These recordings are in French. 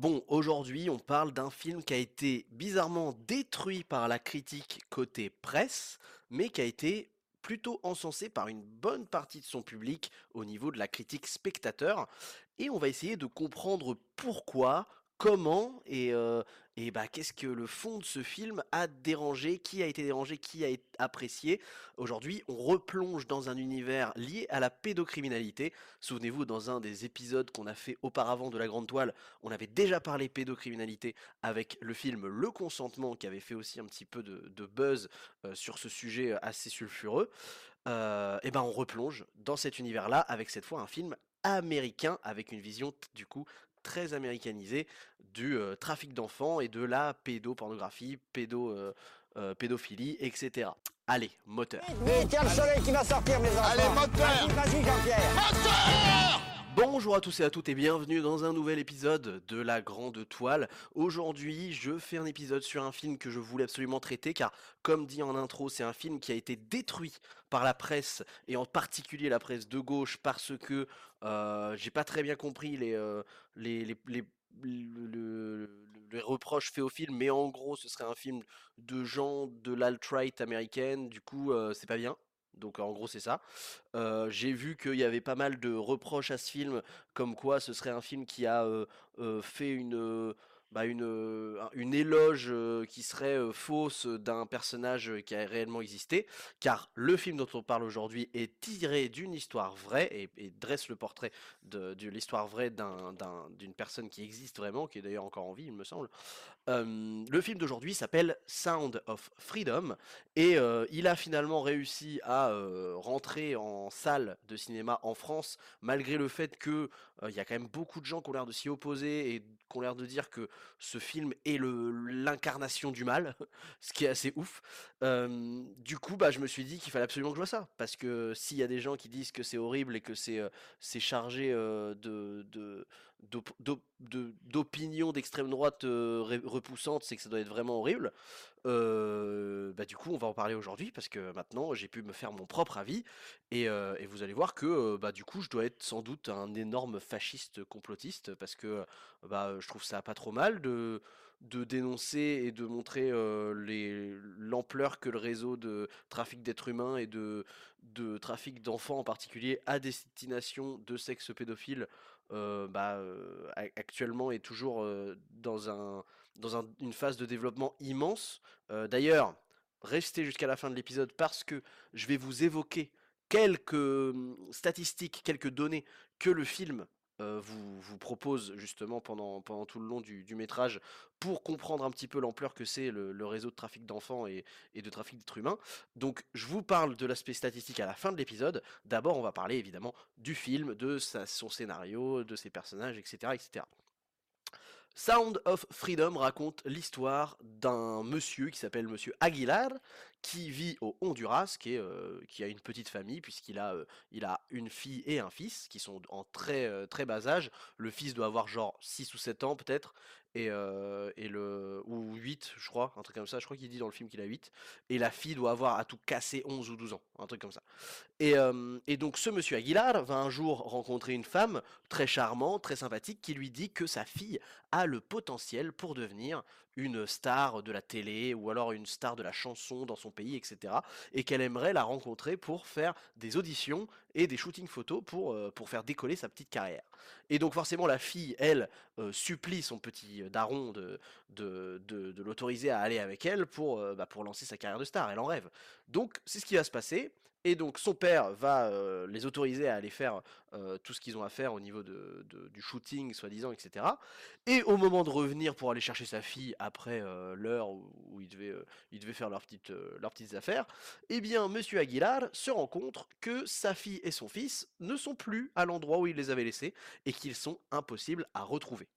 Bon, aujourd'hui, on parle d'un film qui a été bizarrement détruit par la critique côté presse, mais qui a été plutôt encensé par une bonne partie de son public au niveau de la critique spectateur. Et on va essayer de comprendre pourquoi, comment et, euh, et bah, qu'est-ce que le fond de ce film a dérangé, qui a été dérangé, qui a été apprécié? Aujourd'hui, on replonge dans un univers lié à la pédocriminalité. Souvenez-vous, dans un des épisodes qu'on a fait auparavant de la Grande Toile, on avait déjà parlé pédocriminalité avec le film Le Consentement, qui avait fait aussi un petit peu de, buzz euh, sur ce sujet assez sulfureux. Euh, et ben on replonge dans cet univers-là avec cette fois un film américain avec une vision du coup très américanisée du euh, trafic d'enfants et de la pédopornographie, pédo, euh, euh, pédophilie, etc. Allez, moteur. Mais tiens le soleil qui va sortir mes enfants Allez, moteur Vas-y, vas-y Jean-Pierre Bonjour à tous et à toutes et bienvenue dans un nouvel épisode de La Grande Toile. Aujourd'hui, je fais un épisode sur un film que je voulais absolument traiter car, comme dit en intro, c'est un film qui a été détruit par la presse et en particulier la presse de gauche parce que euh, j'ai pas très bien compris les, euh, les, les, les- les reproches faits au film, mais en gros, ce serait un film de gens de l'alt-right américaine, du coup, euh, c'est pas bien. Donc en gros c'est ça. J'ai vu qu'il y avait pas mal de reproches à ce film, comme quoi ce serait un film qui a fait une, bah, une, un- une éloge qui serait fausse d'un personnage qui a réellement existé, car le film dont on parle aujourd'hui est tiré d'une histoire vraie et, dresse le portrait de, l'histoire vraie d'un, d'un- d'une personne qui existe vraiment, qui est d'ailleurs encore en vie il me semble. Le film d'aujourd'hui s'appelle Sound of Freedom et il a finalement réussi à rentrer en salle de cinéma en France, malgré le fait que il y a quand même beaucoup de gens qui ont l'air de s'y opposer et qui ont l'air de dire que ce film est l'incarnation du mal, ce qui est assez ouf. Du coup, bah, je me suis dit qu'il fallait absolument que je vois ça, parce que s'il y a des gens qui disent que c'est horrible et que c'est chargé de, d'op- d'op- de- d'opinions d'extrême droite euh, repoussantes, c'est que ça doit être vraiment horrible. Euh, bah du coup, on va en parler aujourd'hui parce que maintenant j'ai pu me faire mon propre avis et, euh, et vous allez voir que bah du coup je dois être sans doute un énorme fasciste complotiste parce que bah je trouve ça pas trop mal de de dénoncer et de montrer euh, l'ampleur que le réseau de trafic d'êtres humains et de de trafic d'enfants en particulier à destination de sexes pédophiles euh, bah, euh, actuellement est toujours euh, dans un dans un- une phase de développement immense. D'ailleurs, restez jusqu'à la fin de l'épisode parce que je vais vous évoquer quelques hum, statistiques, quelques données que le film vous, vous propose justement pendant, tout le long du, métrage pour comprendre un petit peu l'ampleur que c'est le, réseau de trafic d'enfants et, de trafic d'êtres humains. Donc je vous parle de l'aspect statistique à la fin de l'épisode. D'abord on va parler évidemment du film, de son scénario, de ses personnages, etc. etc. Sound of Freedom raconte l'histoire d'un monsieur qui s'appelle Monsieur Aguilar, qui vit au Honduras, qui, euh, a une petite famille, puisqu'il a, euh, a une fille et un fils, qui sont en très, euh, très bas âge. Le fils doit avoir genre 6 ou 7 ans peut-être, et, et le, ou 8 je crois, un truc comme ça, je crois qu'il dit dans le film qu'il a 8, et la fille doit avoir à tout casser 11 ou 12 ans, un truc comme ça. Et, et donc ce monsieur Aguilar va un jour rencontrer une femme très charmante, très sympathique, qui lui dit que sa fille a le potentiel pour devenir une star de la télé ou alors une star de la chanson dans son pays, etc. Et qu'elle aimerait la rencontrer pour faire des auditions et des shootings photos pour, euh, pour faire décoller sa petite carrière. Et donc forcément la fille, elle, euh, supplie son petit daron de, de, de, l'autoriser à aller avec elle pour, euh, bah, pour lancer sa carrière de star. Elle en rêve. Donc c'est ce qui va se passer. Et donc son père va euh, les autoriser à aller faire euh, tout ce qu'ils ont à faire au niveau du shooting, soi-disant, etc. Et au moment de revenir pour aller chercher sa fille après euh, l'heure où, ils, devaient, faire leurs petites, leurs petites affaires, eh bien Monsieur Aguilar se rend compte que sa fille et son fils ne sont plus à l'endroit où il les avait laissés et qu'ils sont impossibles à retrouver.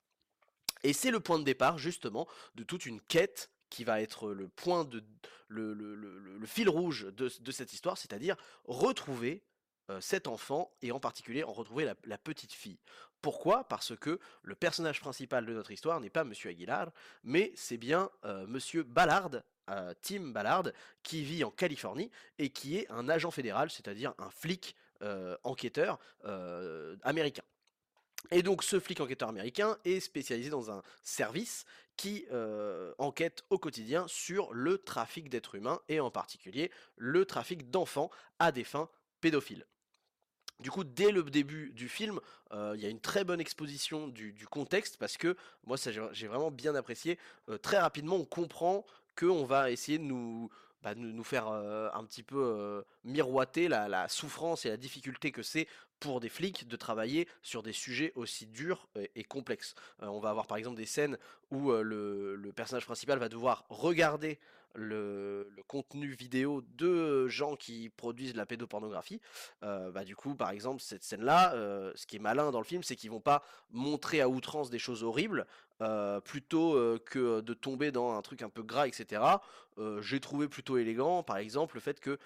Et c'est le point de départ justement de toute une quête qui va être le point de le, le- le- fil rouge de, cette histoire, c'est-à-dire retrouver euh, cet enfant et en particulier en retrouver la, petite fille. Pourquoi? Parce que le personnage principal de notre histoire n'est pas Monsieur Aguilar, mais c'est bien euh, Monsieur Ballard, euh, Tim Ballard, qui vit en Californie et qui est un agent fédéral, c'est-à-dire un flic euh, enquêteur américain. Et donc ce flic enquêteur américain est spécialisé dans un service qui euh, enquête au quotidien sur le trafic d'êtres humains et en particulier le trafic d'enfants à des fins pédophiles. Du coup, dès le début du film, euh, il y a une très bonne exposition du, contexte parce que moi, ça j'ai j'ai vraiment bien apprécié. Euh, très rapidement, on comprend qu'on va essayer de nous, bah, nous faire euh, un petit peu euh, miroiter la, souffrance et la difficulté que c'est pour des flics de travailler sur des sujets aussi durs et, et complexes. Euh, on va avoir par exemple des scènes où euh, le personnage principal va devoir regarder le, contenu vidéo de gens qui produisent de la pédopornographie. Euh, bah, du coup, par exemple, cette scène-là, euh, ce qui est malin dans le film, c'est qu'ils vont pas montrer à outrance des choses horribles, euh, plutôt que de tomber dans un truc un peu gras, etc. J'ai trouvé plutôt élégant, par exemple, le fait que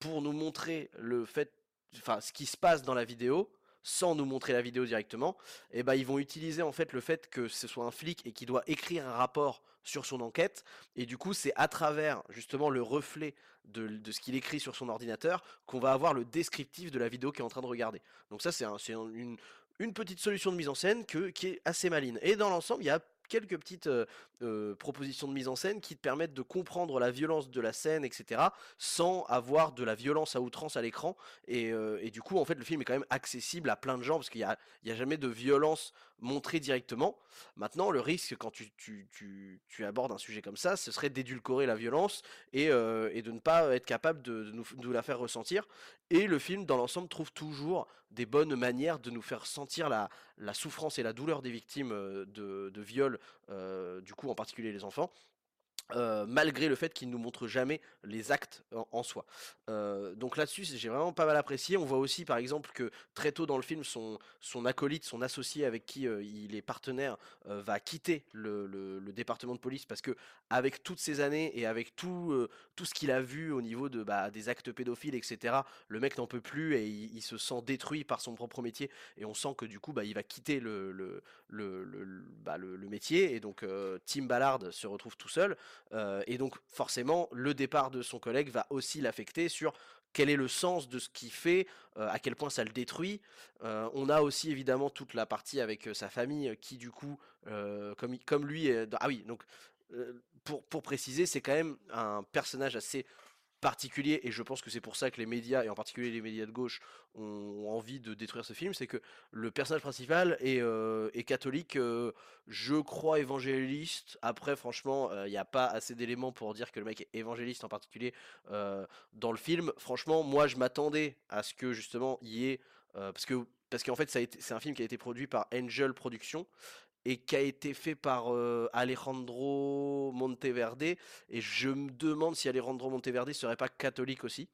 pour nous montrer le fait, enfin, ce qui se passe dans la vidéo, sans nous montrer la vidéo directement, et ben ils vont utiliser en fait le fait que ce soit un flic et qu'il doit écrire un rapport sur son enquête, et du coup c'est à travers justement le reflet de, ce qu'il écrit sur son ordinateur qu'on va avoir le descriptif de la vidéo qu'il est en train de regarder. Donc ça c'est un- c'est un- une, petite solution de mise en scène qui est assez maline. Et dans l'ensemble, il y a quelques petites propositions de mise en scène qui te permettent de comprendre la violence de la scène, etc., sans avoir de la violence à outrance à l'écran. Et, du coup, en fait, le film est quand même accessible à plein de gens parce qu'il n'y a jamais de violence montrée directement. Maintenant, le risque quand tu, abordes un sujet comme ça, ce serait d'édulcorer la violence et, euh, de ne pas être capable de, nous, la faire ressentir. Et le film, dans l'ensemble, trouve toujours des bonnes manières de nous faire sentir la, la souffrance et la douleur des victimes euh, de, de viol, euh, du coup en particulier les enfants, euh, malgré le fait qu'il nous montre jamais les actes en, soi. Euh, donc là-dessus, j'ai vraiment pas mal apprécié. On voit aussi, par exemple, que très tôt dans le film, son, acolyte, son associé avec qui euh, il est partenaire, va quitter le, département de police parce que avec toutes ces années et avec tout, ce qu'il a vu au niveau de, bah, des actes pédophiles, etc., le mec n'en peut plus et il, se sent détruit par son propre métier. Et on sent que du coup, bah, il va quitter le, bah, métier. Et donc, Tim Ballard se retrouve tout seul. Et donc forcément, le départ de son collègue va aussi l'affecter sur quel est le sens de ce qu'il fait, à quel point ça le détruit. On a aussi évidemment toute la partie avec sa famille qui du coup, comme, lui, ah oui, donc pour, pour préciser, c'est quand même un personnage assez particulier et je pense que c'est pour ça que les médias et en particulier les médias de gauche ont envie de détruire ce film, c'est que le personnage principal est, euh, est catholique, euh, je crois évangéliste. Après, franchement, il n'y a pas assez d'éléments pour dire que le mec est évangéliste en particulier euh, dans le film. Franchement, moi, je m'attendais à ce que justement il y ait, euh, parce que parce qu'en fait, c'est un film qui a été produit par Angel Productions et qui a été fait par euh, Alejandro Monteverde. Et je me demande si Alejandro Monteverde serait pas catholique aussi.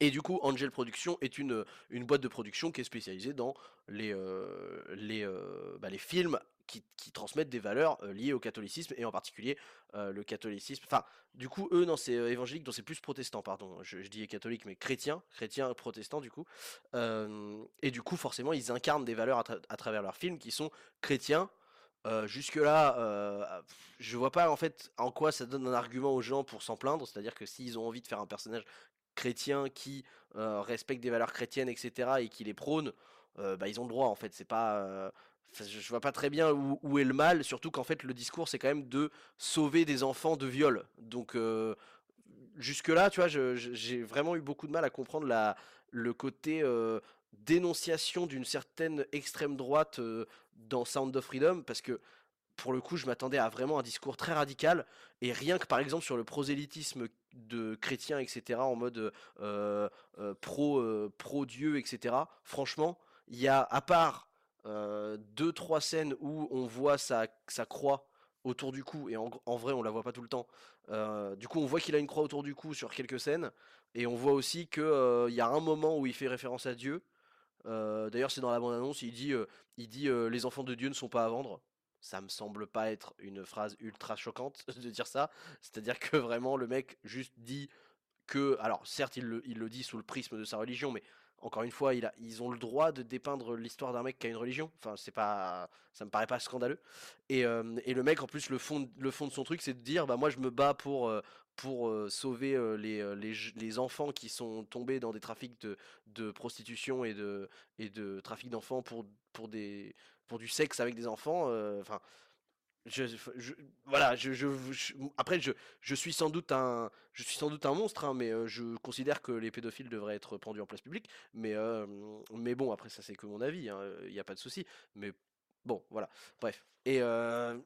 Et du coup, Angel Production est une, une boîte de production qui est spécialisée dans les, euh, les, euh, bah, les films qui, transmettent des valeurs euh, liées au catholicisme et en particulier euh, le catholicisme. Enfin, du coup, eux, non, c'est euh, évangélique, donc c'est plus protestant, pardon. Je, je dis catholique, mais chrétien, chrétien, protestant, du coup. Et du coup, forcément, ils incarnent des valeurs à, tra- à travers leurs films qui sont chrétiens. Jusque-là, euh, je vois pas en fait en quoi ça donne un argument aux gens pour s'en plaindre. C'est-à-dire que s'ils ont envie de faire un personnage chrétien qui respecte des valeurs chrétiennes, etc., et qui les prône, bah, ils ont le droit en fait. C'est pas, je je vois pas très bien où, où est le mal, surtout qu'en fait le discours c'est quand même de sauver des enfants de viol. Donc euh, jusque-là, tu vois, j'ai vraiment eu beaucoup de mal à comprendre la, le côté euh, dénonciation d'une certaine extrême droite euh, dans Sound of Freedom, parce que pour le coup, je m'attendais à vraiment un discours très radical, et rien que par exemple sur le prosélytisme de chrétiens, etc., en mode pro, euh, pro-Dieu, etc., franchement, il y a, à part euh, deux, trois scènes où on voit sa, sa croix autour du cou, et en, vrai, on la voit pas tout le temps. euh, du coup, on voit qu'il a une croix autour du cou sur quelques scènes, et on voit aussi que euh, y a un moment où il fait référence à Dieu. Euh, D'ailleurs, c'est dans la bande-annonce, il dit, il dit les enfants de Dieu ne sont pas à vendre. Ça me semble pas être une phrase ultra choquante de dire ça. C'est-à-dire que vraiment le mec juste dit que, alors certes il le, dit sous le prisme de sa religion, mais encore une fois, ils ont le droit de dépeindre l'histoire d'un mec qui a une religion. Enfin, c'est pas, ça me paraît pas scandaleux. Et, euh, le mec, en plus, le fond, de son truc, c'est de dire, bah moi, je me bats pour, euh, pour euh, sauver les, les, les enfants qui sont tombés dans des trafics de, de prostitution et de, et de trafic d'enfants pour, pour des, pour du sexe avec des enfants. Enfin, voilà, après je, suis sans doute un, je suis sans doute un monstre, hein, mais euh, je considère que les pédophiles devraient être pendus en place publique. Mais, euh, mais bon, après ça c'est que mon avis, il n'y a pas de souci. Mais bon, voilà, bref. Euh,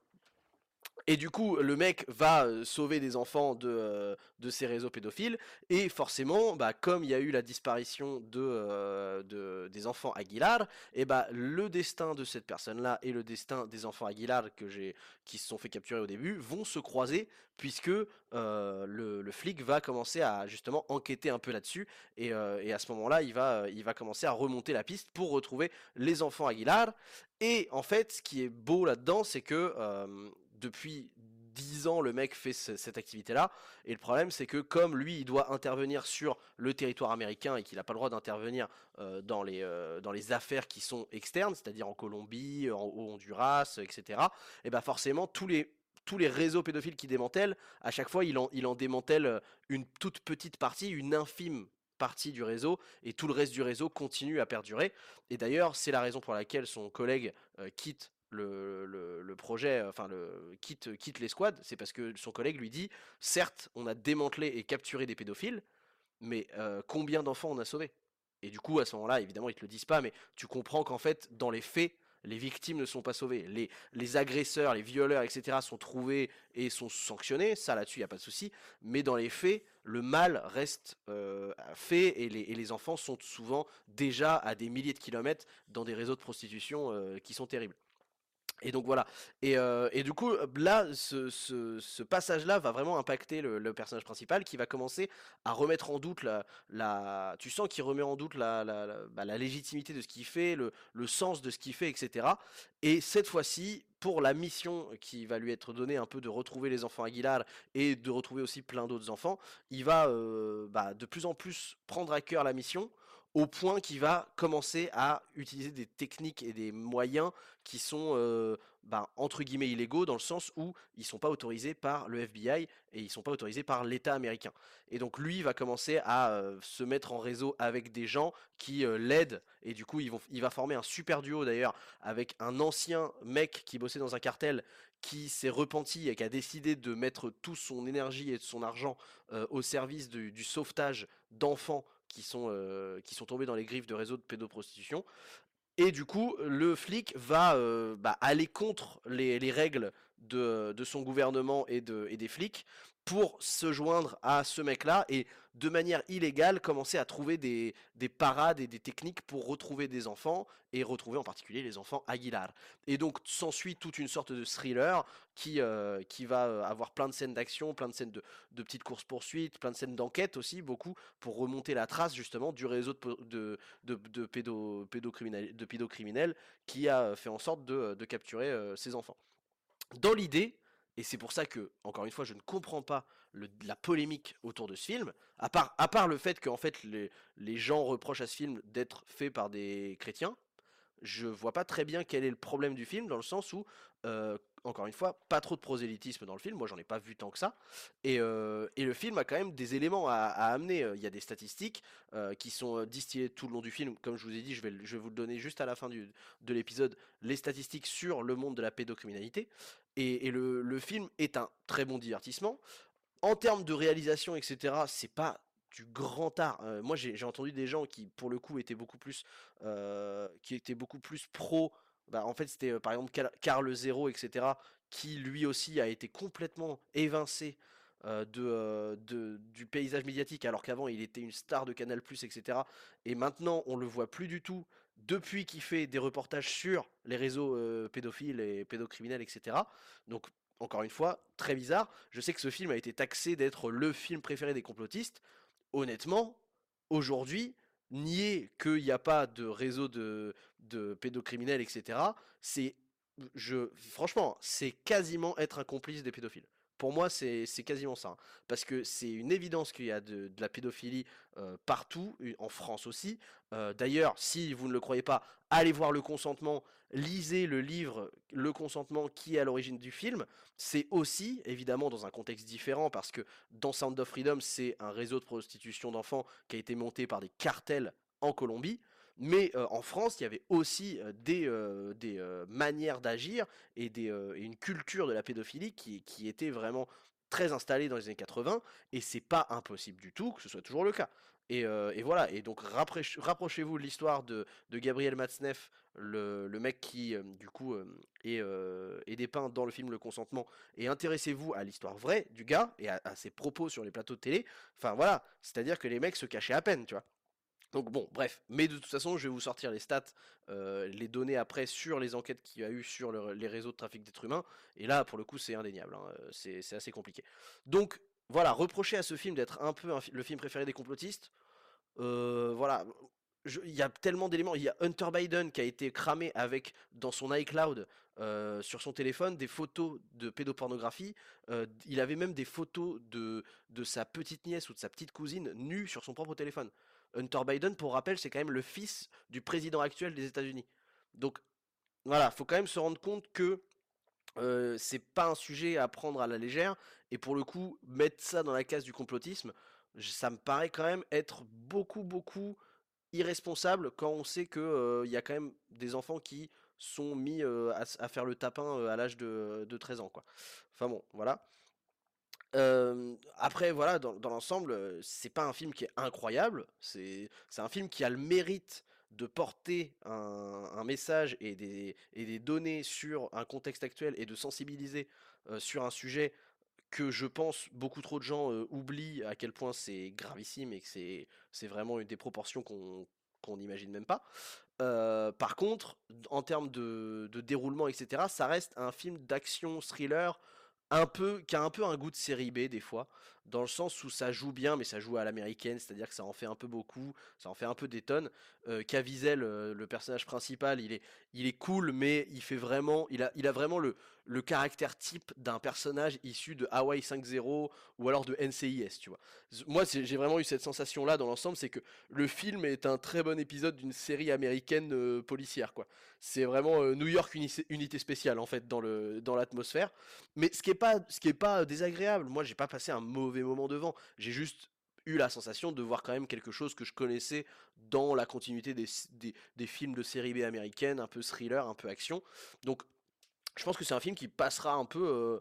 et du coup, le mec va sauver des enfants de, euh, de ces réseaux pédophiles. Et forcément, bah, comme il y a eu la disparition de, de- des enfants Aguilar, et bah, le destin de cette personne-là et le destin des enfants Aguilar que qui se sont fait capturer au début vont se croiser, puisque le, le flic va commencer à justement enquêter un peu là-dessus. Et, et à ce moment-là, il va, il va commencer à remonter la piste pour retrouver les enfants Aguilar. Et en fait, ce qui est beau là-dedans, c'est que depuis 10 ans, le mec fait ce- cette activité-là. Et le problème, c'est que comme lui, il doit intervenir sur le territoire américain et qu'il n'a pas le droit d'intervenir euh, dans, les, euh, dans les affaires qui sont externes, c'est-à-dire en Colombie, en, au Honduras, etc., et ben forcément, tous les, réseaux pédophiles qui démantèlent, à chaque fois, il en, démantèle euh, une toute petite partie, une infime partie du réseau, et tout le reste du réseau continue à perdurer. Et d'ailleurs, c'est la raison pour laquelle son collègue quitte le, projet, enfin le quitte, quitte l'escouade, c'est parce que son collègue lui dit, certes, on a démantelé et capturé des pédophiles, mais euh, combien d'enfants on a sauvés? Et du coup, à ce moment-là, évidemment, ils te le disent pas, mais tu comprends qu'en fait, dans les faits, les victimes ne sont pas sauvées. Les, agresseurs, les violeurs, etc. sont trouvés et sont sanctionnés. Ça, là-dessus, il n'y a pas de souci. Mais dans les faits, le mal reste euh, fait et les, et les enfants sont souvent déjà à des milliers de kilomètres dans des réseaux de prostitution euh, qui sont terribles. Et donc voilà. Et, euh, du coup, euh, là, ce, passage-là va vraiment impacter le, personnage principal qui va commencer à remettre en doute la. tu sens qu'il remet en doute la, bah, légitimité de ce qu'il fait, le, le sens de ce qu'il fait, etc. Et cette fois-ci, pour la mission qui va lui être donnée un peu de retrouver les enfants Aguilar et de retrouver aussi plein d'autres enfants, il va euh, bah, de plus en plus prendre à cœur la mission au point qu'il va commencer à utiliser des techniques et des moyens qui sont euh, bah, entre guillemets illégaux dans le sens où ils sont pas autorisés par le FBI et ils sont pas autorisés par l'État américain. Et donc lui va commencer à euh, se mettre en réseau avec des gens qui euh, l'aident et du coup ils vont, il va former un super duo d'ailleurs avec un ancien mec qui bossait dans un cartel qui s'est repenti et qui a décidé de mettre toute son énergie et son argent au service du sauvetage d'enfants qui sont, euh, qui sont tombés dans les griffes de réseaux de pédoprostitution. Et du coup, le flic va euh, bah, aller contre les, les règles de, son gouvernement et des flics pour se joindre à ce mec-là et de manière illégale commencer à trouver des, des parades et des techniques pour retrouver des enfants et retrouver en particulier les enfants Aguilar. Et donc s'ensuit toute une sorte de thriller qui, euh, qui va euh, avoir plein de scènes d'action, plein de scènes de, de petites courses-poursuites, plein de scènes d'enquête aussi, beaucoup, pour remonter la trace justement du réseau de, de, de, de, pédo- pédocriminel- de pédocriminels qui a fait en sorte de, de capturer euh, ces enfants. Dans l'idée, et c'est pour ça que, encore une fois, je ne comprends pas la polémique autour de ce film, à part, le fait qu'en fait les, gens reprochent à ce film d'être fait par des chrétiens, je vois pas très bien quel est le problème du film, dans le sens où, euh, encore une fois, pas trop de prosélytisme dans le film, moi j'en ai pas vu tant que ça, et, euh, le film a quand même des éléments à, amener, il y a des statistiques euh, qui sont distillées tout le long du film, comme je vous ai dit, je vais, vous le donner juste à la fin de l'épisode, les statistiques sur le monde de la pédocriminalité, et, le, film est un très bon divertissement, en termes de réalisation, etc., c'est pas du grand art. Euh, moi, j'ai entendu des gens qui, pour le coup, étaient beaucoup plus, euh, qui étaient beaucoup plus pro. Bah, en fait, c'était euh, par exemple Car- Carl Zero, etc., qui lui aussi a été complètement évincé de- du paysage médiatique, alors qu'avant il était une star de Canal+, etc. Et maintenant, on le voit plus du tout depuis qu'il fait des reportages sur les réseaux pédophiles et pédocriminels, etc. Donc, encore une fois, très bizarre. Je sais que ce film a été taxé d'être le film préféré des complotistes. Honnêtement, aujourd'hui, nier qu'il n'y a pas de réseau de, de pédocriminels, etc., c'est, je, franchement, c'est quasiment être un complice des pédophiles. Pour moi, c'est quasiment ça. hein. Parce que c'est une évidence qu'il y a de, la pédophilie euh, partout, en France aussi. Euh, D'ailleurs, si vous ne le croyez pas, allez voir le consentement, lisez le livre Le consentement qui est à l'origine du film. C'est aussi, évidemment, dans un contexte différent, parce que dans Sound of Freedom, c'est un réseau de prostitution d'enfants qui a été monté par des cartels en Colombie. Mais euh, en France, il y avait aussi euh, des, euh, des manières d'agir et, des, une culture de la pédophilie qui, qui était vraiment très installée dans les années 80, et c'est pas impossible du tout que ce soit toujours le cas. Et, voilà, et donc rapproche- rapprochez-vous de l'histoire de, de Gabriel Matzneff, le, le mec qui, du coup, est, est dépeint dans le film Le Consentement, et intéressez-vous à l'histoire vraie du gars et à ses propos sur les plateaux de télé. Enfin voilà, c'est-à-dire que les mecs se cachaient à peine, tu vois. Donc bon, bref, mais de toute façon, je vais vous sortir les stats, euh, les données après sur les enquêtes qu'il y a eu sur le- les réseaux de trafic d'êtres humains, et là, pour le coup, c'est indéniable, hein, euh, c'est assez compliqué. Donc voilà, reprocher à ce film d'être un peu le film préféré des complotistes, euh, voilà, il y a tellement d'éléments, il y a Hunter Biden qui a été cramé avec, dans son iCloud, sur son téléphone, des photos de pédopornographie, il avait même des photos de, de sa petite nièce ou de sa petite cousine nue sur son propre téléphone. Hunter Biden, pour rappel, c'est quand même le fils du président actuel des États-Unis. Donc voilà, faut quand même se rendre compte que euh, c'est pas un sujet à prendre à la légère. Et pour le coup, mettre ça dans la case du complotisme, ça me paraît quand même être beaucoup, beaucoup irresponsable quand on sait que euh, y a quand même des enfants qui sont mis euh, à faire le tapin euh, à l'âge de, de 13 ans, quoi. Enfin bon, voilà. Après, voilà, dans, dans l'ensemble, c'est pas un film qui est incroyable. C'est un film qui a le mérite de porter un, message et des, et des données sur un contexte actuel et de sensibiliser sur un sujet que je pense beaucoup trop de gens oublient à quel point c'est gravissime et que c'est vraiment une des proportions qu'on qu'on n'imagine même pas. Par contre, en termes de, de déroulement, etc., ça reste un film d'action thriller un peu, qui a un peu un goût de série B des fois, dans le sens où ça joue bien, mais ça joue à l'américaine, c'est-à-dire que ça en fait un peu beaucoup, ça en fait un peu des tonnes. Euh, Caviezel, euh, le personnage principal, il est, il est cool, mais il fait vraiment, il a, il a vraiment le, le caractère type d'un personnage issu de Hawaii 5.0 ou alors de NCIS, tu vois. Moi, j'ai vraiment eu cette sensation-là dans l'ensemble, c'est que le film est un très bon épisode d'une série américaine euh, policière, quoi. C'est vraiment New York uni- unité spéciale en fait dans le dans l'atmosphère. Mais ce qui est pas ce qui est pas désagréable. Moi, j'ai pas passé un mauvais moment devant. J'ai juste eu la sensation de voir quand même quelque chose que je connaissais dans la continuité des, des, films de série B américaine, un peu thriller, un peu action. Donc, je pense que c'est un film qui passera un peu,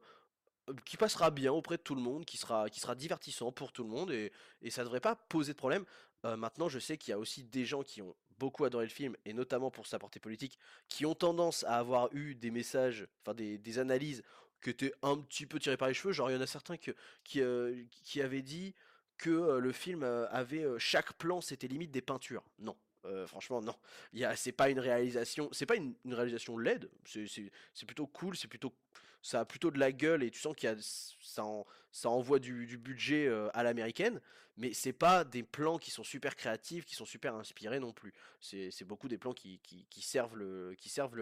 euh, qui passera bien auprès de tout le monde, qui sera, qui sera divertissant pour tout le monde et, et ça devrait pas poser de problème. Euh, maintenant, je sais qu'il y a aussi des gens qui ont beaucoup adoré le film et notamment pour sa portée politique, qui ont tendance à avoir eu des messages, enfin des analyses qui étaient un petit peu tirées par les cheveux. Genre, il y en a certains qui, euh, qui avaient dit que le film avait chaque plan, c'était limite des peintures. Non. Franchement, non. C'est pas une réalisation, c'est pas une, une réalisation laide. C'est plutôt cool, c'est plutôt, ça a plutôt de la gueule et tu sens qu'il y a, ça, en- ça envoie du, budget à l'américaine. Mais c'est pas des plans qui sont super créatifs, qui sont super inspirés non plus. C'est, beaucoup des plans qui, servent le,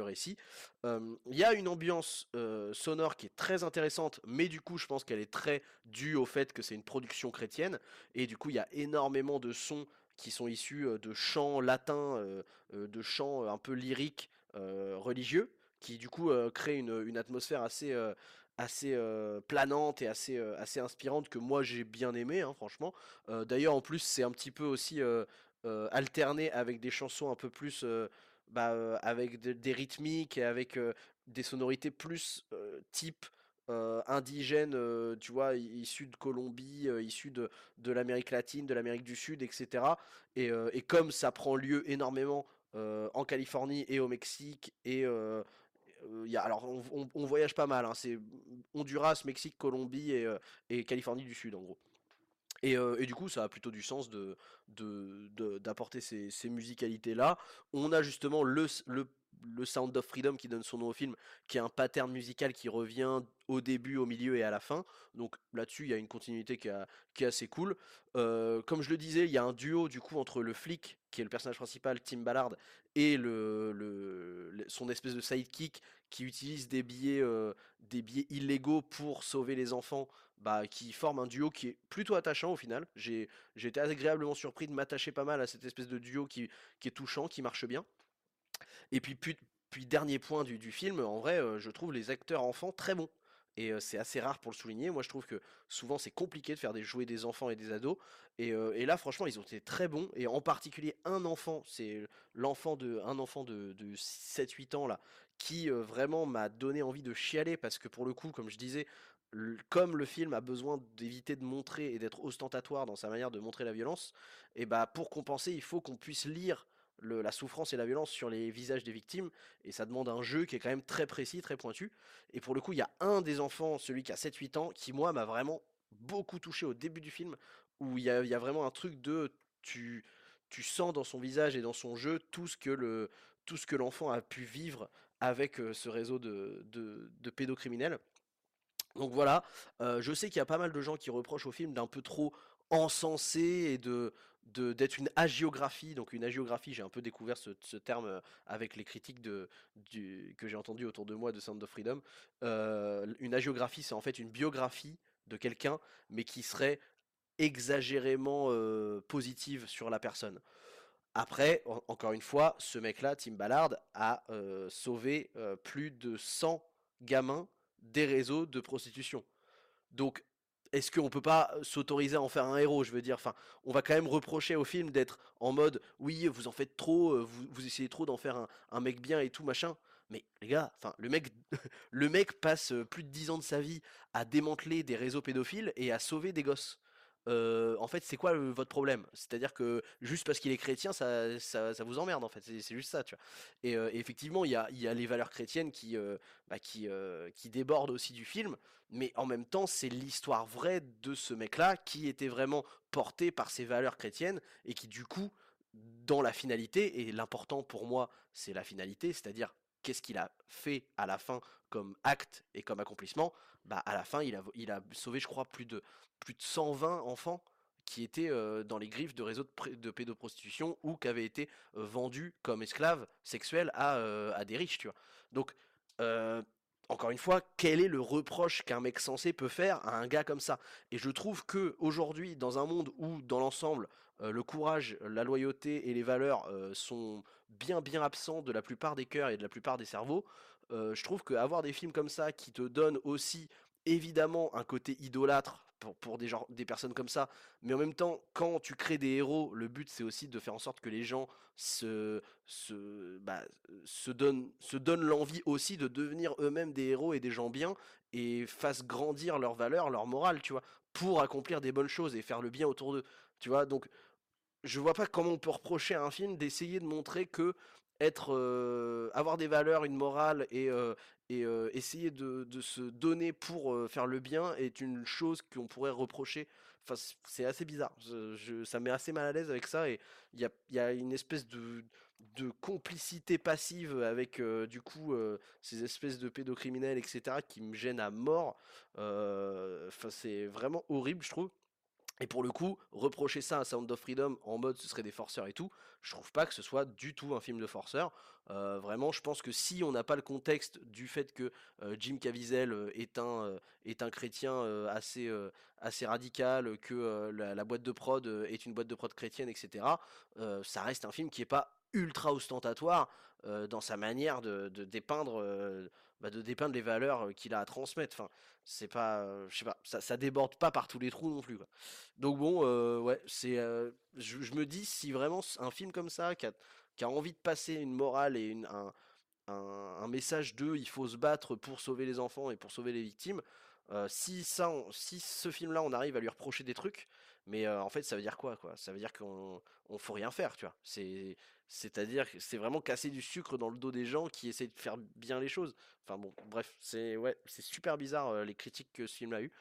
récit. Il y a une ambiance sonore qui est très intéressante, mais du coup, je pense qu'elle est très due au fait que c'est une production chrétienne. Et du coup, il y a énormément de sons qui sont issus de chants latins, de chants un peu lyriques, religieux, qui du coup euh, créent une, atmosphère assez, euh, assez euh, planante et assez, assez inspirante que moi j'ai bien aimé, hein, franchement. D'ailleurs, en plus, c'est un petit peu aussi alterné avec des chansons un peu plus, bah, avec de- des rythmiques et avec des sonorités plus type indigène, tu vois, i- issus de Colombie, issus de, de l'Amérique latine, de l'Amérique du Sud, etc. Et, et comme ça prend lieu énormément en Californie et au Mexique, et euh, alors on, voyage pas mal, hein, c'est Honduras, Mexique, Colombie et, euh, Californie du Sud en gros. Et, euh, et du coup, ça a plutôt du sens de, d'apporter ces, musicalités-là. On a justement le le Sound of Freedom qui donne son nom au film, qui est un pattern musical qui revient au début, au milieu et à la fin. Donc là-dessus, il y a une continuité qui, est assez cool. Euh, comme je le disais, il y a un duo du coup entre le flic, qui est le personnage principal, Tim Ballard, et le, son espèce de sidekick qui utilise des billets, euh, des billets illégaux pour sauver les enfants, bah, qui forme un duo qui est plutôt attachant au final. J'ai été agréablement surpris de m'attacher pas mal à cette espèce de duo qui est touchant, qui marche bien. Et puis, puis, dernier point du, film, en vrai, je trouve les acteurs enfants très bons. Et c'est assez rare pour le souligner. Moi, je trouve que souvent, c'est compliqué de faire des jouer des enfants et des ados. Et, là, franchement, ils ont été très bons. Et en particulier, un enfant, c'est l'enfant de, un enfant de, 7-8 ans, là, qui vraiment m'a donné envie de chialer. Parce que pour le coup, comme je disais, comme le film a besoin d'éviter de montrer et d'être ostentatoire dans sa manière de montrer la violence, et bah pour compenser, il faut qu'on puisse lire la souffrance et la violence sur les visages des victimes, et ça demande un jeu qui est quand même très précis, très pointu. Et pour le coup, il y a un des enfants, celui qui a 7-8 ans, qui moi m'a vraiment beaucoup touché au début du film, où il y a, vraiment un truc de tu, sens dans son visage et dans son jeu tout ce que l'enfant a pu vivre avec euh, ce réseau de, de, pédocriminels. Donc voilà, euh, je sais qu'il y a pas mal de gens qui reprochent au film d'un peu trop encensé et de d'être une agiographie. Donc une agiographie, j'ai un peu découvert ce, terme euh, avec les critiques de, que j'ai entendu autour de moi de Sound of Freedom. Euh, une agiographie, c'est en fait une biographie de quelqu'un, mais qui serait exagérément euh, positive sur la personne. Après, encore une fois, ce mec-là, Tim Ballard, a sauvé plus de 100 gamins des réseaux de prostitution. Donc est-ce qu'on peut pas s'autoriser à en faire un héros? Je veux dire, enfin, on va quand même reprocher au film d'être en mode, oui, vous en faites trop, vous, essayez trop d'en faire un, mec bien et tout machin. Mais les gars, enfin, le mec, le mec passe plus de 10 ans de sa vie à démanteler des réseaux pédophiles et à sauver des gosses en fait, c'est quoi votre problème? C'est-à-dire que juste parce qu'il est chrétien, ça, ça, vous emmerde, en fait. C'est juste ça, tu vois? Et, effectivement, il y a, y a, les valeurs chrétiennes qui, bah, qui, qui débordent aussi du film, mais en même temps, c'est l'histoire vraie de ce mec-là qui était vraiment porté par ses valeurs chrétiennes et qui, du coup, dans la finalité, et l'important pour moi, c'est la finalité, c'est-à-dire qu'est-ce qu'il a fait à la fin comme acte et comme accomplissement, bah à la fin il a, sauvé je crois plus de plus de 120 enfants qui étaient dans les griffes de réseaux de, pédoprostitution ou qui avaient été vendus comme esclaves sexuels à, à, des riches, tu vois. Donc, encore une fois, quel est le reproche qu'un mec censé peut faire à un gars comme ça? Et je trouve que aujourd'hui, dans un monde où, dans l'ensemble, le courage, la loyauté et les valeurs sont bien bien absents de la plupart des cœurs et de la plupart des cerveaux, je trouve qu'avoir des films comme ça qui te donnent aussi évidemment un côté idolâtre pour, des, gens, des personnes comme ça. Mais en même temps, quand tu crées des héros, le but c'est aussi de faire en sorte que les gens se, se, bah, se donnent, se donnent l'envie aussi de devenir eux-mêmes des héros et des gens bien et fassent grandir leurs valeurs, leur morale, tu vois, pour accomplir des bonnes choses et faire le bien autour d'eux. Tu vois, donc je vois pas comment on peut reprocher à un film d'essayer de montrer que être, avoir des valeurs, une morale et, essayer de, se donner pour faire le bien est une chose qu'on pourrait reprocher. Enfin, c'est assez bizarre. Ça met assez mal à l'aise avec ça et il y a, y a, une espèce de, de complicité passive avec du coup ces espèces de pédocriminels, etc., qui me gênent à mort. Enfin, c'est vraiment horrible, je trouve. Et pour le coup, reprocher ça à Sound of Freedom en mode ce serait des forceurs et tout, je trouve pas que ce soit du tout un film de forceur. Euh, vraiment, je pense que si on n'a pas le contexte du fait que euh, Jim Caviezel euh, est un, est un chrétien assez, assez radical, que la, boîte de prod est une boîte de prod chrétienne, etc., ça reste un film qui est pas ultra ostentatoire dans sa manière de, de dépeindre bah, de dépeindre les valeurs qu'il a à transmettre. Enfin, c'est pas, je sais pas, ça, déborde pas par tous les trous non plus. Donc bon, ouais, c'est, je, me dis si vraiment un film comme ça qui a, envie de passer une morale et une, un, un, message de il faut se battre pour sauver les enfants et pour sauver les victimes. si ça, si ce film-là, on arrive à lui reprocher des trucs, mais en fait, ça veut dire quoi, quoi? Ça veut dire qu'on on faut rien faire, tu vois? C'est c'est-à-dire que c'est vraiment casser du sucre dans le dos des gens qui essaient de faire bien les choses. Enfin bon, bref, c'est ouais, super bizarre les critiques que ce film a eu.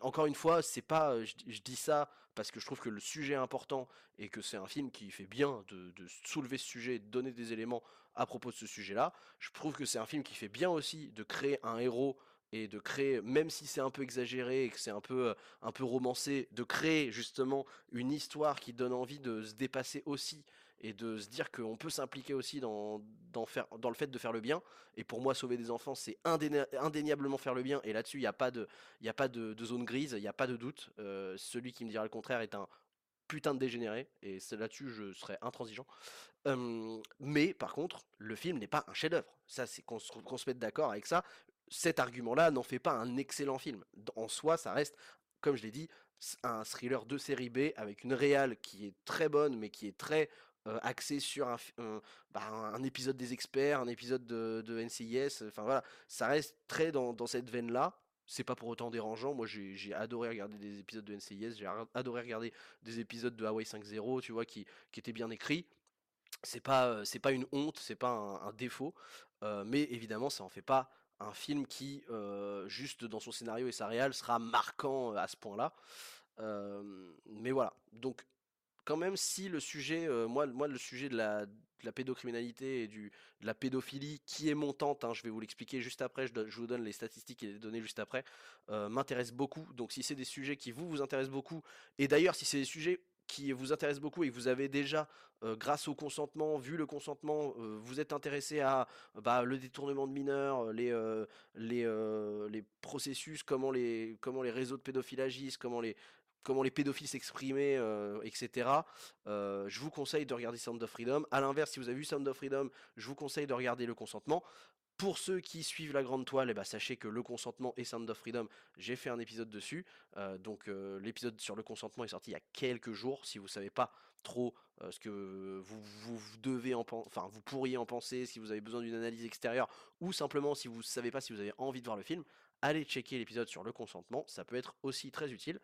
encore une fois, c'est pas, je, dis ça parce que je trouve que le sujet est important et que c'est un film qui fait bien de, soulever ce sujet, de donner des éléments à propos de ce sujet-là. Je trouve que c'est un film qui fait bien aussi de créer un héros et de créer, même si c'est un peu exagéré et que c'est un peu, un peu romancé, de créer justement une histoire qui donne envie de se dépasser aussi et de se dire qu'on peut s'impliquer aussi dans, dans, faire, dans le fait de faire le bien. Et pour moi, sauver des enfants, c'est indéniablement faire le bien. Et là-dessus, il n'y a pas, de, y a pas de, zone grise, il n'y a pas de doute. celui qui me dira le contraire est un putain de dégénéré. Et là-dessus, je serais intransigeant. mais par contre, le film n'est pas un chef-d'œuvre. Ça, c'est qu'on se mette d'accord avec ça cet argument-là n'en fait pas un excellent film. En soi, ça reste, comme je l'ai dit, un thriller de série B avec une réale qui est très bonne, mais qui est très axée sur bah, un, épisode des experts, un épisode de, NCIS. Enfin voilà, ça reste très dans, cette veine-là. C'est pas pour autant dérangeant. Moi, j'ai adoré regarder des épisodes de NCIS. J'ai adoré regarder des épisodes de Hawaii 5.0, tu vois, qui, qui étaient bien écrits c'est pas c'est pas une honte, c'est pas un, défaut, mais évidemment ça en fait pas un film qui, juste dans son scénario et sa réal, sera marquant à ce point-là. mais voilà. Donc, quand même, si le sujet, moi, moi, le sujet de la, pédocriminalité et du, de la pédophilie qui est montante, hein, je vais vous l'expliquer juste après, je, je, vous donne les statistiques et les données juste après, m'intéresse beaucoup. Donc, si c'est des sujets qui vous, vous intéressent beaucoup, et d'ailleurs, si c'est des sujets qui vous intéresse beaucoup et que vous avez déjà, grâce au consentement, vu le consentement, vous êtes intéressé à bah, le détournement de mineurs, les, les, les processus, comment les, comment les réseaux de pédophiles agissent, comment les, comment les pédophiles s'exprimer, etc. je vous conseille de regarder Sound of Freedom. A l'inverse, si vous avez vu Sound of Freedom, je vous conseille de regarder le consentement. Pour ceux qui suivent la grande toile, eh ben, sachez que le consentement et Sound of Freedom, j'ai fait un épisode dessus. Euh, donc euh, l'épisode sur le consentement est sorti il y a quelques jours. Si vous ne savez pas trop euh, ce que vous, devez en enfin vous pourriez en penser, si vous avez besoin d'une analyse extérieure, ou simplement si vous ne savez pas si vous avez envie de voir le film, allez checker l'épisode sur le consentement. Ça peut être aussi très utile.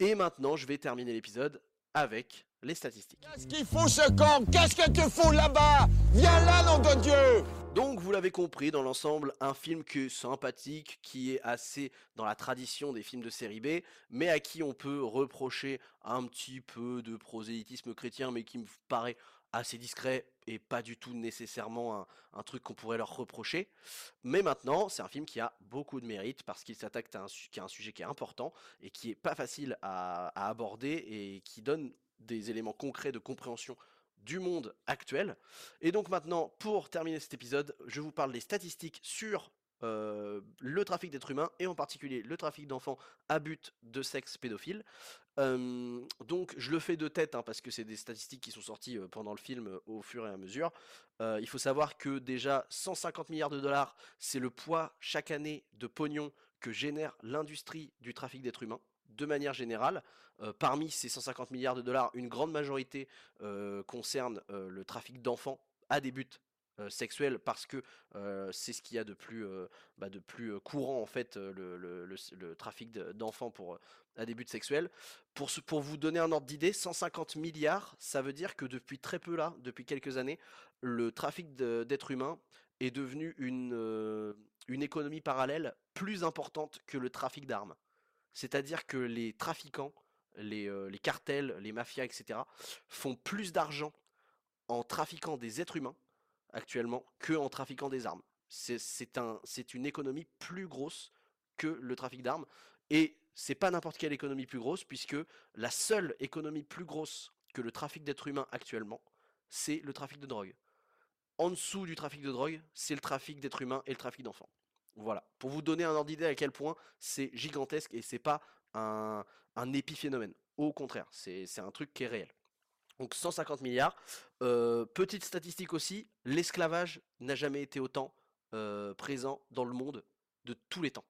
Et maintenant, je vais terminer l'épisode avec les statistiques. Qu'est-ce qu'il faut ce camp Qu'est-ce que tu fous là-bas? Viens là, nom de Dieu Donc vous l'avez compris, dans l'ensemble, un film qui est sympathique, qui est assez dans la tradition des films de série B, mais à qui on peut reprocher un petit peu de prosélytisme chrétien, mais qui me paraît assez discret et pas du tout nécessairement un, truc qu'on pourrait leur reprocher. Mais maintenant, c'est un film qui a beaucoup de mérite parce qu'il s'attaque à, un sujet qui est important et qui est pas facile à aborder et qui donne des éléments concrets de compréhension du monde actuel. Et donc maintenant, pour terminer cet épisode, je vous parle des statistiques sur euh, le trafic d'êtres humains et en particulier le trafic d'enfants à but de sexe pédophile. donc je le fais de tête hein, parce que c'est des statistiques qui sont sorties pendant le film au fur et à mesure. il faut savoir que déjà 150 milliards de dollars, c'est le poids chaque année de pognon que génère l'industrie du trafic d'êtres humains de manière générale. parmi ces 150 milliards de dollars, une grande majorité concerne le trafic d'enfants à des buts sexuels parce que c'est ce qu'il y a de plus, bah, courant en fait le, trafic d'enfants pour à des buts sexuels. Pour, vous donner un ordre d'idée, 150 milliards, ça veut dire que depuis très peu là, depuis quelques années, le trafic d'êtres humains est devenu une économie parallèle plus importante que le trafic d'armes. C'est-à-dire que les trafiquants, les, cartels, les mafias, etc., font plus d'argent en trafiquant des êtres humains actuellement que en trafiquant des armes. C'est un, une économie plus grosse que le trafic d'armes. Et c'est pas n'importe quelle économie plus grosse, puisque la seule économie plus grosse que le trafic d'êtres humains actuellement, c'est le trafic de drogue. En dessous du trafic de drogue, c'est le trafic d'êtres humains et le trafic d'enfants. Voilà, pour vous donner un ordre d'idée à quel point c'est gigantesque et c'est pas un, épiphénomène. Au contraire, c'est un truc qui est réel. Donc 150 milliards. Euh, petite statistique aussi, l'esclavage n'a jamais été autant euh, présent dans le monde de tous les temps.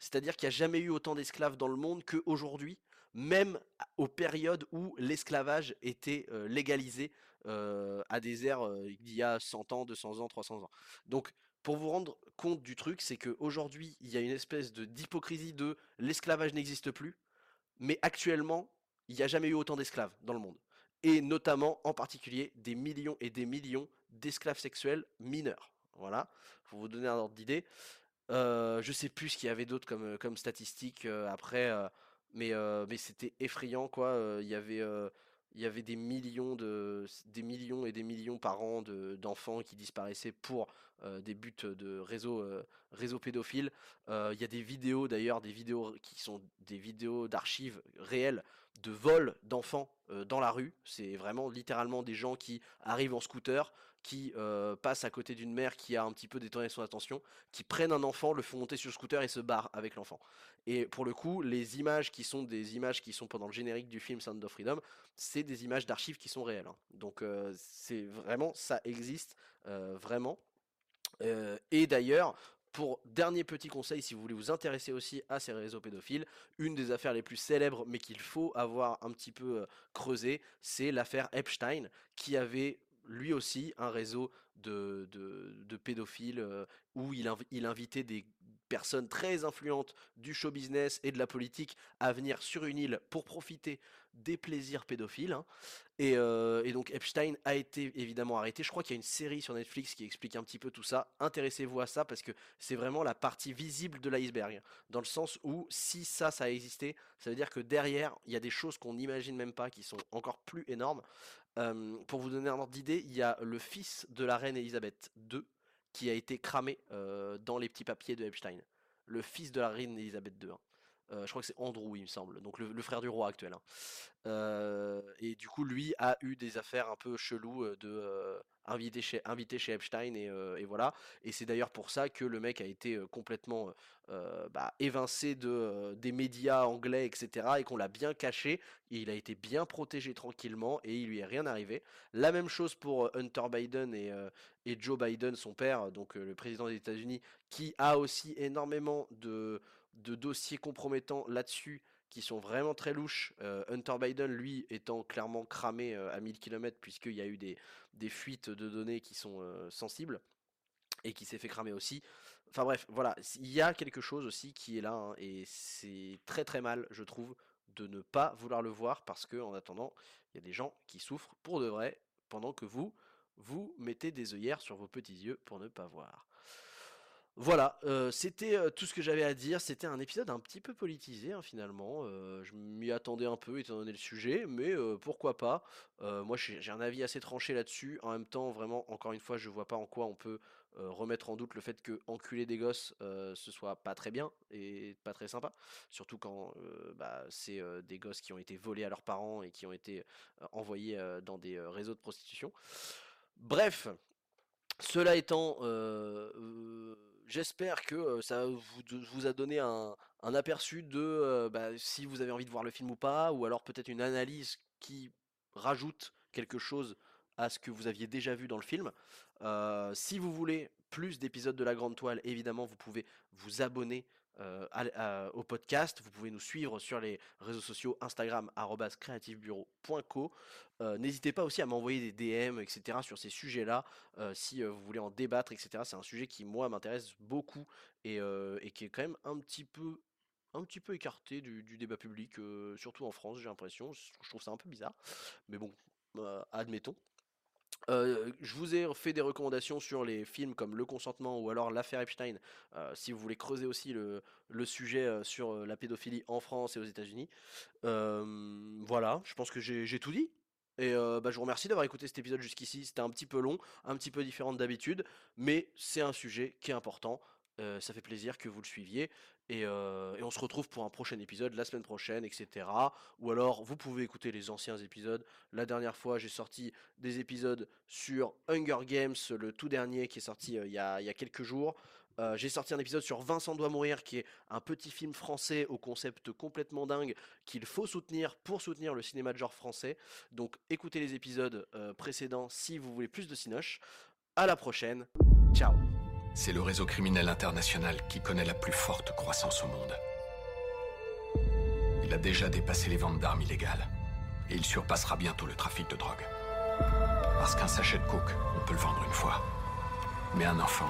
C'est-à-dire qu'il n'y a jamais eu autant d'esclaves dans le monde qu'aujourd'hui, même aux périodes où l'esclavage était euh, légalisé à des ères d'il y a 100 ans, 200 ans, 300 ans. Donc pour vous rendre compte du truc, c'est qu'aujourd'hui, il y a une espèce d'hypocrisie de l'esclavage n'existe plus, mais actuellement, il n'y a jamais eu autant d'esclaves dans le monde. Et notamment, en particulier, des millions et des millions d'esclaves sexuels mineurs. Voilà, pour vous donner un ordre d'idée. Euh, je sais plus ce qu'il y avait d'autre comme, comme statistiques euh, après, euh, mais, mais c'était effrayant quoi. Il y avait il y avait des millions, de, des millions et des millions par an d'enfants qui disparaissaient pour des buts de réseaux réseau pédophiles. il y a des vidéos d'ailleurs, des vidéos qui sont des vidéos d'archives réelles de vol d'enfants dans la rue. C'est vraiment littéralement des gens qui arrivent en scooter, qui passent à côté d'une mère qui a un petit peu détourné son attention, qui prennent un enfant, le font monter sur le scooter et se barrent avec l'enfant. Et pour le coup, les images qui sont des images qui sont pendant le générique du film Sound of Freedom, c'est des images d'archives qui sont réelles. Hein. Donc c'est vraiment, ça existe vraiment. et d'ailleurs, pour dernier petit conseil, si vous voulez vous intéresser aussi à ces réseaux pédophiles, une des affaires les plus célèbres, mais qu'il faut avoir un petit peu creusé, c'est l'affaire Epstein, qui avait lui aussi un réseau de, de, pédophiles où il, il invitait des personnes très influentes du show business et de la politique à venir sur une île pour profiter des plaisirs pédophiles. Hein. Et, donc Epstein a été évidemment arrêté. Je crois qu'il y a une série sur Netflix qui explique un petit peu tout ça. Intéressez-vous à ça parce que c'est vraiment la partie visible de l'iceberg. Dans le sens où si ça, ça a existé, ça veut dire que derrière, il y a des choses qu'on n'imagine même pas qui sont encore plus énormes. pour vous donner un ordre d'idée, il y a le fils de la reine Elisabeth II qui a été cramé dans les petits papiers de Epstein. Le fils de la reine Elisabeth II. Hein. Euh, je crois que c'est Andrew, il me semble, donc le, frère du roi actuel. Hein. Euh, et du coup, lui a eu des affaires un peu cheloues euh, de invité, chez, Epstein et, voilà. Et c'est d'ailleurs pour ça que le mec a été complètement bah, évincé de, des médias anglais, etc. Et qu'on l'a bien caché. Il a été bien protégé tranquillement et il lui est rien arrivé. La même chose pour Hunter Biden et, et Joe Biden, son père, donc le président des États-Unis, qui a aussi énormément de de dossiers compromettants là-dessus qui sont vraiment très louches. Euh, Hunter Biden, lui, étant clairement cramé euh, à 1000 km puisqu'il y a eu des, fuites de données qui sont euh, sensibles et qui s'est fait cramer aussi. Enfin bref, voilà, il y a quelque chose aussi qui est là hein, et c'est très très mal, je trouve, de ne pas vouloir le voir parce que en attendant, il y a des gens qui souffrent pour de vrai pendant que vous, vous mettez des œillères sur vos petits yeux pour ne pas voir. Voilà, c'était tout ce que j'avais à dire. C'était un épisode un petit peu politisé hein, finalement. je m'y attendais un peu étant donné le sujet, mais pourquoi pas. moi j'ai un avis assez tranché là-dessus. En même temps, vraiment, encore une fois, je vois pas en quoi on peut remettre en doute le fait que enculer des gosses ce soit pas très bien et pas très sympa. Surtout quand bah, c'est des gosses qui ont été volés à leurs parents et qui ont été envoyés dans des réseaux de prostitution. Bref, cela étant, J'espère que ça vous, a donné un, aperçu de bah, si vous avez envie de voir le film ou pas, ou alors peut-être une analyse qui rajoute quelque chose à ce que vous aviez déjà vu dans le film. si vous voulez plus d'épisodes de la Grande Toile, évidemment, vous pouvez vous abonner euh, au podcast. Vous pouvez nous suivre sur les réseaux sociaux Instagram creativebureau.co. Euh, n'hésitez pas aussi à m'envoyer des DM, etc. sur ces sujets-là, euh, si vous voulez en débattre, etc. C'est un sujet qui moi m'intéresse beaucoup et, qui est quand même un petit peu écarté du débat public, surtout en France, j'ai l'impression. Je trouve ça un peu bizarre. Mais bon, admettons je vous ai fait des recommandations sur les films comme Le Consentement ou alors L'affaire Epstein, si vous voulez creuser aussi le, sujet sur la pédophilie en France et aux États-Unis. voilà, je pense que j'ai tout dit. Et bah, je vous remercie d'avoir écouté cet épisode jusqu'ici. C'était un petit peu long, un petit peu différent d'habitude, mais c'est un sujet qui est important. Ça fait plaisir que vous le suiviez. Et, on se retrouve pour un prochain épisode la semaine prochaine, etc. Ou alors, vous pouvez écouter les anciens épisodes. La dernière fois, j'ai sorti des épisodes sur Hunger Games, le tout dernier qui est sorti il, y a, quelques jours. j'ai sorti un épisode sur Vincent doit mourir, qui est un petit film français au concept complètement dingue qu'il faut soutenir pour soutenir le cinéma de genre français. Donc écoutez les épisodes précédents si vous voulez plus de Cinoche. À la prochaine. Ciao c'est le réseau criminel international qui connaît la plus forte croissance au monde. Il a déjà dépassé les ventes d'armes illégales. Et il surpassera bientôt le trafic de drogue. Parce qu'un sachet de coke, on peut le vendre une fois. Mais un enfant,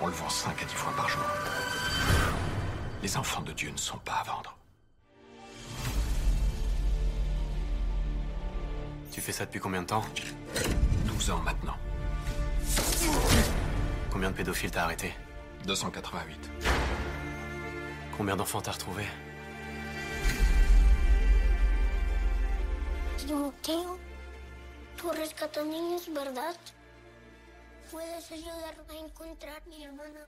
on le vend 5 à 10 fois par jour. Les enfants de Dieu ne sont pas à vendre. Tu fais ça depuis combien de temps? 12 ans maintenant. Combien de pédophiles t'as arrêté 288. Combien d'enfants t'as retrouvé Timoteo, tú rescatas niños, ¿verdad? ¿Puedes ayudarme a encontrar a mi hermana?